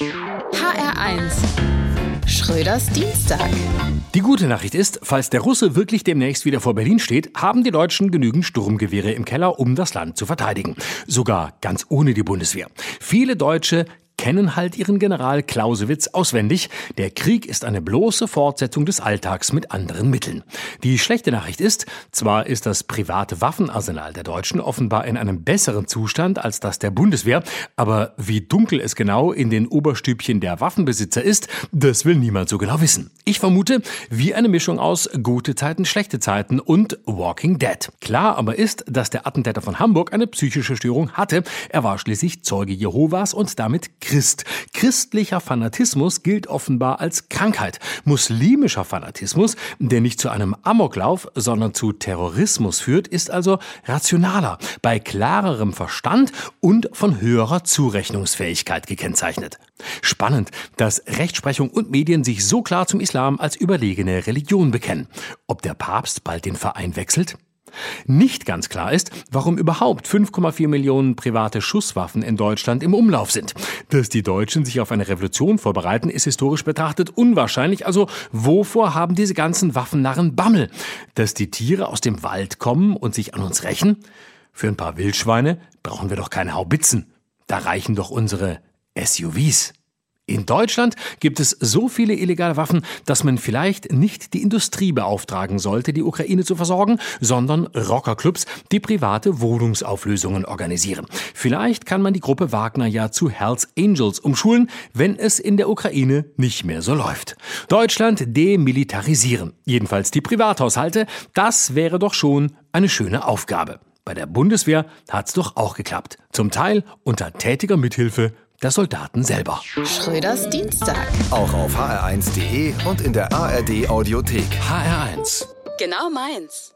HR1 Schröders Dienstag. Die gute Nachricht ist, falls der Russe wirklich demnächst wieder vor Berlin steht, haben die Deutschen genügend Sturmgewehre im Keller, um das Land zu verteidigen. Sogar ganz ohne die Bundeswehr. Viele Deutsche kennen halt ihren General Clausewitz auswendig. Der Krieg ist eine bloße Fortsetzung des Alltags mit anderen Mitteln. Die schlechte Nachricht ist, zwar ist das private Waffenarsenal der Deutschen offenbar in einem besseren Zustand als das der Bundeswehr, aber wie dunkel es genau in den Oberstübchen der Waffenbesitzer ist, das will niemand so genau wissen. Ich vermute, wie eine Mischung aus gute Zeiten, schlechte Zeiten und Walking Dead. Klar aber ist, dass der Attentäter von Hamburg eine psychische Störung hatte. Er war schließlich Zeuge Jehovas und damit Christ. Christlicher Fanatismus gilt offenbar als Krankheit. Muslimischer Fanatismus, der nicht zu einem Amoklauf, sondern zu Terrorismus führt, ist also rationaler, bei klarerem Verstand und von höherer Zurechnungsfähigkeit gekennzeichnet. Spannend, dass Rechtsprechung und Medien sich so klar zum Islam als überlegene Religion bekennen. Ob der Papst bald den Verein wechselt? Nicht ganz klar ist, warum überhaupt 5,4 Millionen private Schusswaffen in Deutschland im Umlauf sind. Dass die Deutschen sich auf eine Revolution vorbereiten, ist historisch betrachtet unwahrscheinlich. Also wovor haben diese ganzen Waffennarren Bammel? Dass die Tiere aus dem Wald kommen und sich an uns rächen? Für ein paar Wildschweine brauchen wir doch keine Haubitzen. Da reichen doch unsere SUVs. In Deutschland gibt es so viele illegale Waffen, dass man vielleicht nicht die Industrie beauftragen sollte, die Ukraine zu versorgen, sondern Rockerclubs, die private Wohnungsauflösungen organisieren. Vielleicht kann man die Gruppe Wagner ja zu Hells Angels umschulen, wenn es in der Ukraine nicht mehr so läuft. Deutschland demilitarisieren. Jedenfalls die Privathaushalte. Das wäre doch schon eine schöne Aufgabe. Bei der Bundeswehr hat's doch auch geklappt. Zum Teil unter tätiger Mithilfe der Soldaten selber. Schröders Dienstag. Auch auf hr1.de und in der ARD Audiothek. HR1. Genau meins.